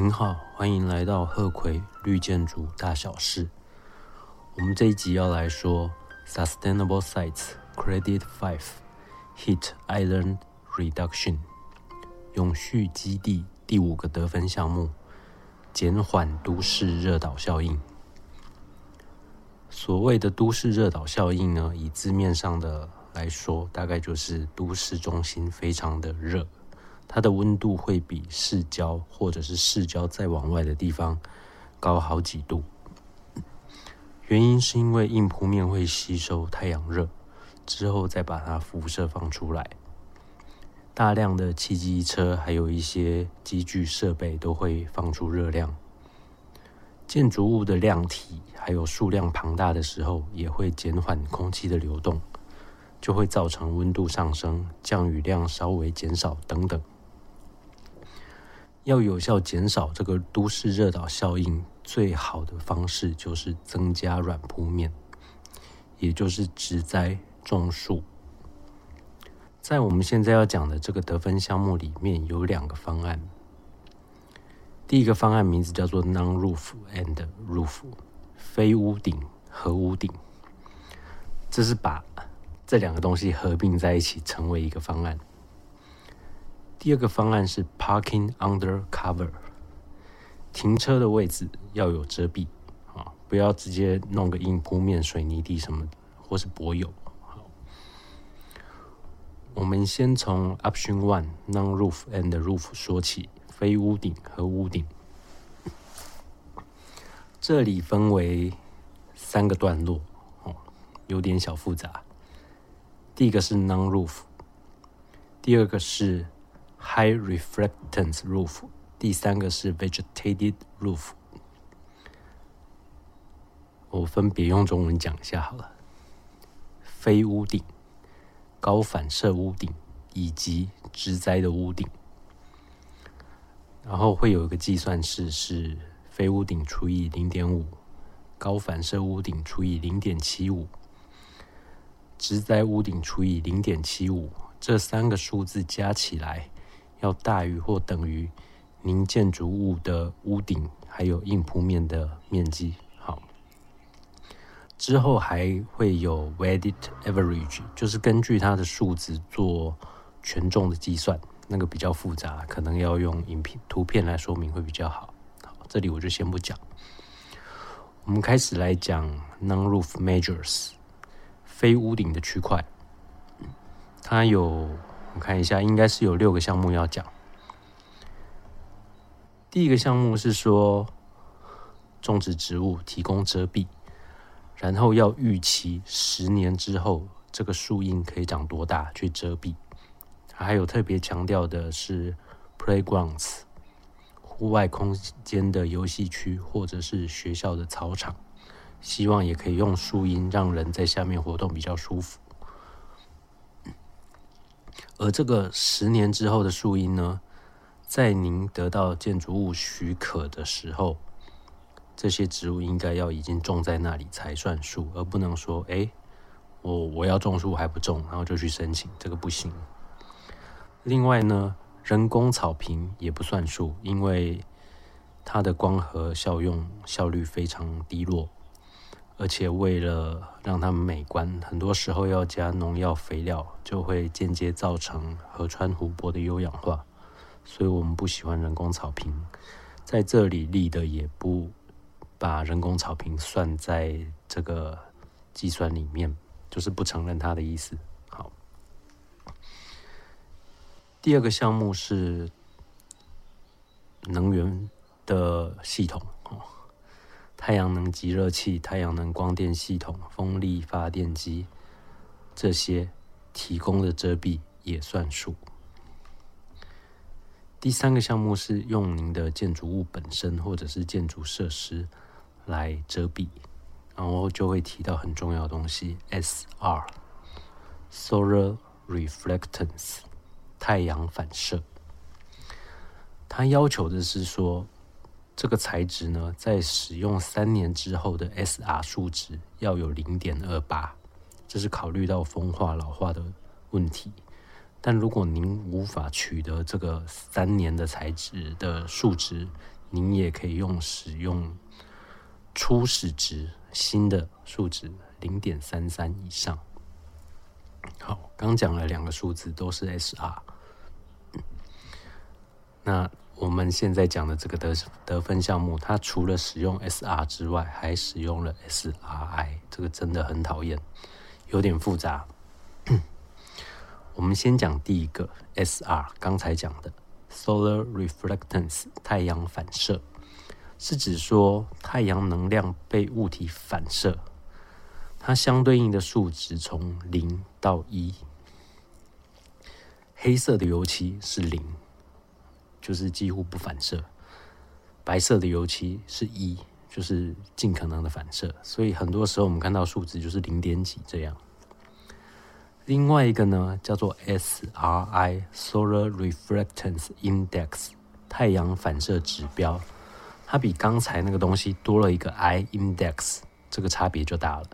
您好，欢迎来到鹤葵绿建筑大小事。我们这一集要来说 Sustainable Sites Credit Five Heat Island Reduction 永续基地第五个得分项目：减缓都市热岛效应。所谓的都市热岛效应呢，以字面上的来说，大概就是都市中心非常的热。它的温度会比市郊或者是市郊再往外的地方高好几度，原因是因为硬铺面会吸收太阳热，之后再把它辐射放出来。大量的汽机车还有一些机具设备都会放出热量。建筑物的量体还有数量庞大的时候，也会减缓空气的流动，就会造成温度上升、降雨量稍微减少等等。要有效减少这个都市热岛效应，最好的方式就是增加软铺面，也就是植栽种树。在我们现在要讲的这个得分项目里面，有两个方案。第一个方案名字叫做 Non-Roof and Roof，非屋顶和屋顶，这是把这两个东西合并在一起成为一个方案。第二个方案是 parking under cover，停车的位置要有遮蔽啊，不要直接弄个硬铺面水泥地什么，或是柏油。我们先从 option one non roof and roof 说起，非屋顶和屋顶。这里分为三个段落哦，有点小复杂。第一个是 non roof，第二个是 High reflectance roof，第三个是 vegetated roof。我分别用中文讲一下好了。非屋顶、高反射屋顶以及植栽的屋顶，然后会有一个计算式是非屋顶除以零点五，高反射屋顶除以零点七五，植栽屋顶除以零点七五，这三个数字加起来。要大于或等于您建筑物的屋顶还有硬铺面的面积。好，之后还会有 weighted average，就是根据它的数值做权重的计算，那个比较复杂，可能要用影片图片来说明会比较好。好，这里我就先不讲。我们开始来讲 non-roof measures，非屋顶的区块，它有。我看一下，应该是有六个项目要讲。第一个项目是说种植植物提供遮蔽，然后要预期十年之后这个树荫可以长多大去遮蔽。还有特别强调的是 playgrounds 户外空间的游戏区或者是学校的操场，希望也可以用树荫让人在下面活动比较舒服。而这个十年之后的树荫呢，在您得到建筑物许可的时候，这些植物应该要已经种在那里才算数，而不能说，哎，我我要种树还不种，然后就去申请，这个不行。另外呢，人工草坪也不算数，因为它的光合效用效率非常低落。而且为了让它们美观，很多时候要加农药肥料，就会间接造成河川湖泊的优氧化，所以我们不喜欢人工草坪。在这里立的也不把人工草坪算在这个计算里面，就是不承认它的意思。好，第二个项目是能源的系统。太阳能集热器、太阳能光电系统、风力发电机，这些提供的遮蔽也算数。第三个项目是用您的建筑物本身或者是建筑设施来遮蔽，然后就会提到很重要的东西：SR（Solar Reflectance，太阳反射）。它要求的是说。这个材质呢，在使用三年之后的 SR 数值要有零点二八，这是考虑到风化老化的问题。但如果您无法取得这个三年的材质的数值，您也可以用使用初始值新的数值零点三三以上。好，刚讲了两个数字都是 SR，那我们现在讲的这个得得分项目，它除了使用 SR 之外，还使用了 SRI，这个真的很讨厌，有点复杂。我们先讲第一个 SR，刚才讲的 Solar Reflectance 太阳反射，是指说太阳能量被物体反射，它相对应的数值从零到一。黑色的油漆是零，就是几乎不反射；白色的油漆是一，就是尽可能的反射。所以很多时候我们看到数值就是零点几这样。另外一个呢，叫做 SRI（Solar Reflectance Index，太阳反射指标），它比刚才那个东西多了一个 I（Index），这个差别就大了。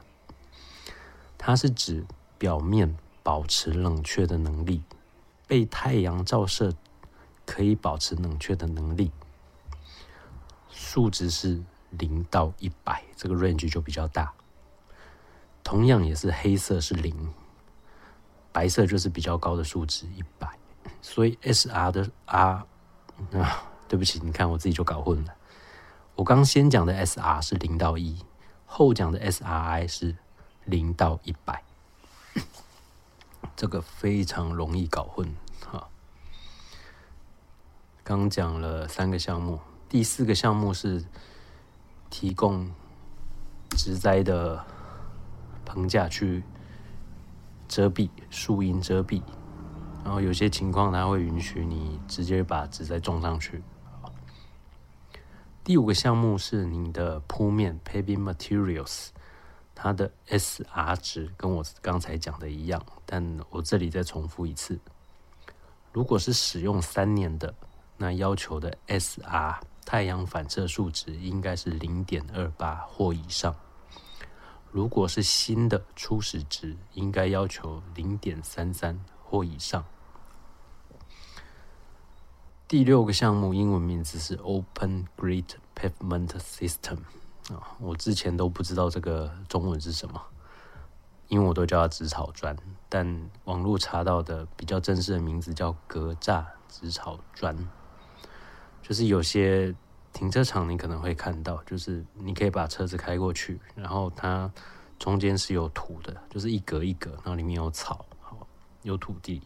它是指表面保持冷却的能力，被太阳照射可以保持冷却的能力，数值是零到一百，这个 range 就比较大。同样也是黑色是零。白色就是比较高的数值，一百，所以 S R 的 R 啊，对不起，你看我自己就搞混了。我刚先讲的 S R 是零到一，后讲的 S R I 是零到一百，这个非常容易搞混哈。刚讲了三个项目，第四个项目是提供植栽的棚架去。遮蔽树荫遮蔽，然后有些情况它会允许你直接把植栽种上去。第五个项目是你的铺面 （paving materials），它的 SR 值跟我刚才讲的一样，但我这里再重复一次：如果是使用三年的，那要求的 SR 太阳反射数值应该是零点二八或以上。如果是新的初始值，应该要求零点三三或以上。第六个项目英文名字是 Open Grid Pavement System 啊，我之前都不知道这个中文是什么，因为我都叫它植草砖，但网络查到的比较正式的名字叫格栅植草砖，就是有些。停车场你可能会看到，就是你可以把车子开过去，然后它中间是有土的，就是一格一格，然后里面有草，好有土地。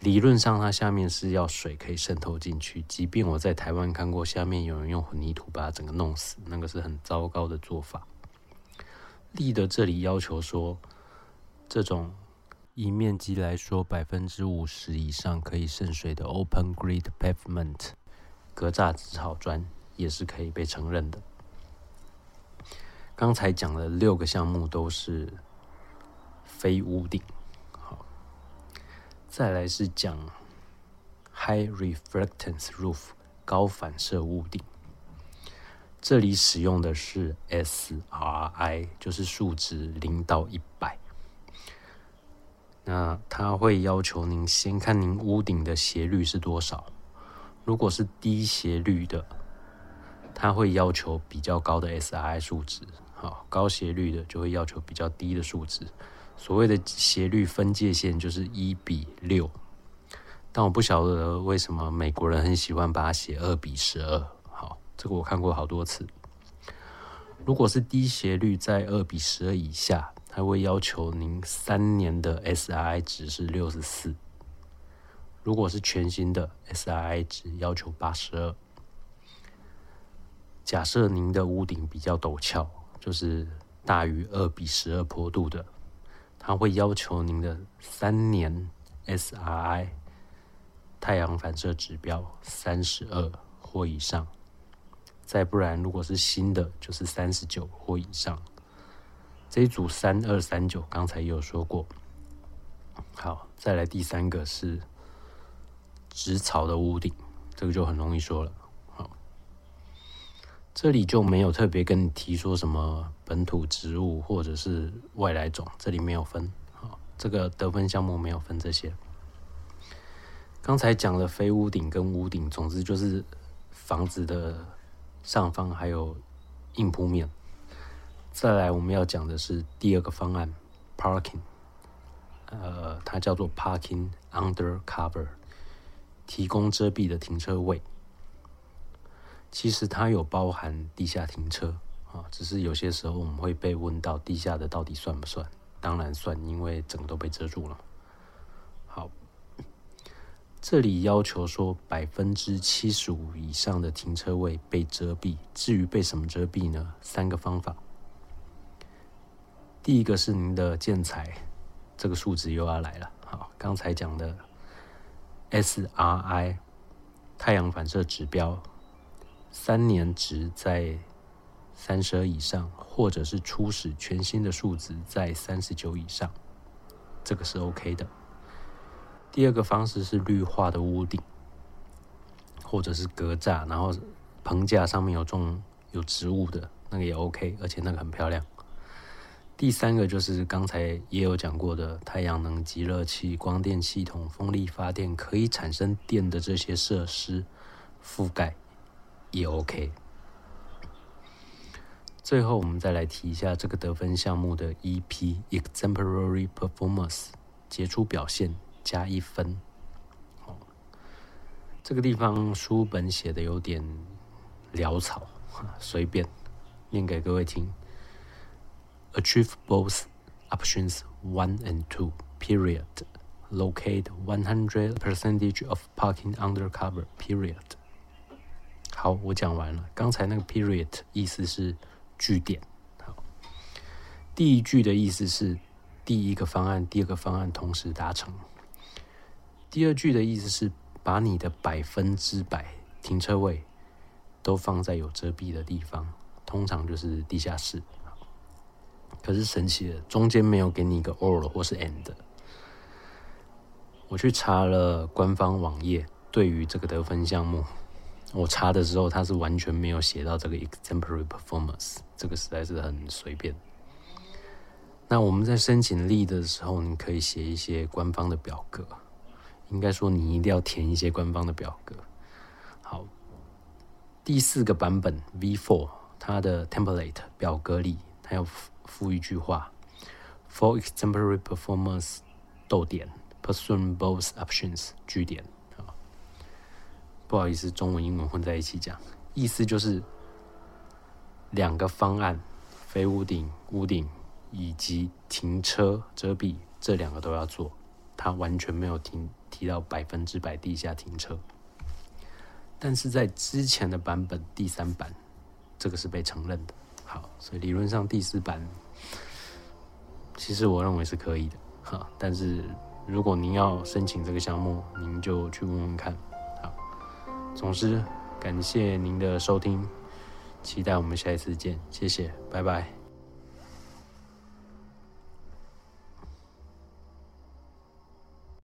理论上它下面是要水可以渗透进去，即便我在台湾看过，下面有人用混凝土把它整个弄死，那个是很糟糕的做法。立的这里要求说，这种以面积来说百分之五十以上可以渗水的 open grid pavement。格栅纸草砖也是可以被承认的。刚才讲的六个项目都是非屋顶，好，再来是讲 high reflectance roof 高反射屋顶。这里使用的是 SRI，就是数值零到一百。那它会要求您先看您屋顶的斜率是多少。如果是低斜率的，它会要求比较高的 SRI 数值，好，高斜率的就会要求比较低的数值。所谓的斜率分界线就是一比六，但我不晓得为什么美国人很喜欢把它写二比十二。好，这个我看过好多次。如果是低斜率在二比十二以下，它会要求您三年的 SRI 值是六十四。如果是全新的 SRI 值要求八十二，假设您的屋顶比较陡峭，就是大于二比十二坡度的，它会要求您的三年 SRI 太阳反射指标三十二或以上，再不然如果是新的就是三十九或以上。这一组三二三九刚才也有说过。好，再来第三个是。植草的屋顶，这个就很容易说了。好，这里就没有特别跟你提说什么本土植物或者是外来种，这里没有分。好，这个得分项目没有分这些。刚才讲了非屋顶跟屋顶，总之就是房子的上方还有硬铺面。再来，我们要讲的是第二个方案，parking，呃，它叫做 parking under cover，提供遮蔽的停车位。其实它有包含地下停车啊，只是有些时候我们会被问到地下的到底算不算？当然算，因为整个都被遮住了。好，这里要求说百分之七十五以上的停车位被遮蔽。至于被什么遮蔽呢？三个方法。第一个是您的建材，这个数值又要来了。好，刚才讲的 SRI 太阳反射指标，三年值在三十以上，或者是初始全新的数值在三十九以上，这个是 OK 的。第二个方式是绿化的屋顶，或者是格栅，然后棚架上面有种有植物的那个也 OK，而且那个很漂亮。第三个就是刚才也有讲过的太阳能集热器、光电系统、风力发电可以产生电的这些设施覆盖也 OK。最后我们再来提一下这个得分项目的 EP（Exemplary Performance） 杰出表现加一分。哦，这个地方书本写的有点潦草，随便念给各位听。Achieve both options one and two. Period. Locate 100 percentage of parking under cover. Period. 好，我讲完了。刚才那个 period 意思是句点。好，第一句的意思是第一个方案、第二个方案同时达成。第二句的意思是把你的百分之百停车位都放在有遮蔽的地方，通常就是地下室。可是神奇的，中间没有给你一个 or 或是 and。我去查了官方网页，对于这个得分项目，我查的时候它是完全没有写到这个 exemplary performance，这个实在是很随便。那我们在申请力的时候，你可以写一些官方的表格，应该说你一定要填一些官方的表格。好，第四个版本 V4 它的 template 表格里，还有。附一句话：For exemplary performance，逗点，pursue both options，句点啊。不好意思，中文英文混在一起讲，意思就是两个方案，非屋顶、屋顶以及停车遮蔽这两个都要做。他完全没有提提到百分之百地下停车，但是在之前的版本第三版，这个是被承认的。好，所以理论上第四版，其实我认为是可以的，哈。但是如果您要申请这个项目，您就去问问看。好，总之感谢您的收听，期待我们下一次见，谢谢，拜拜。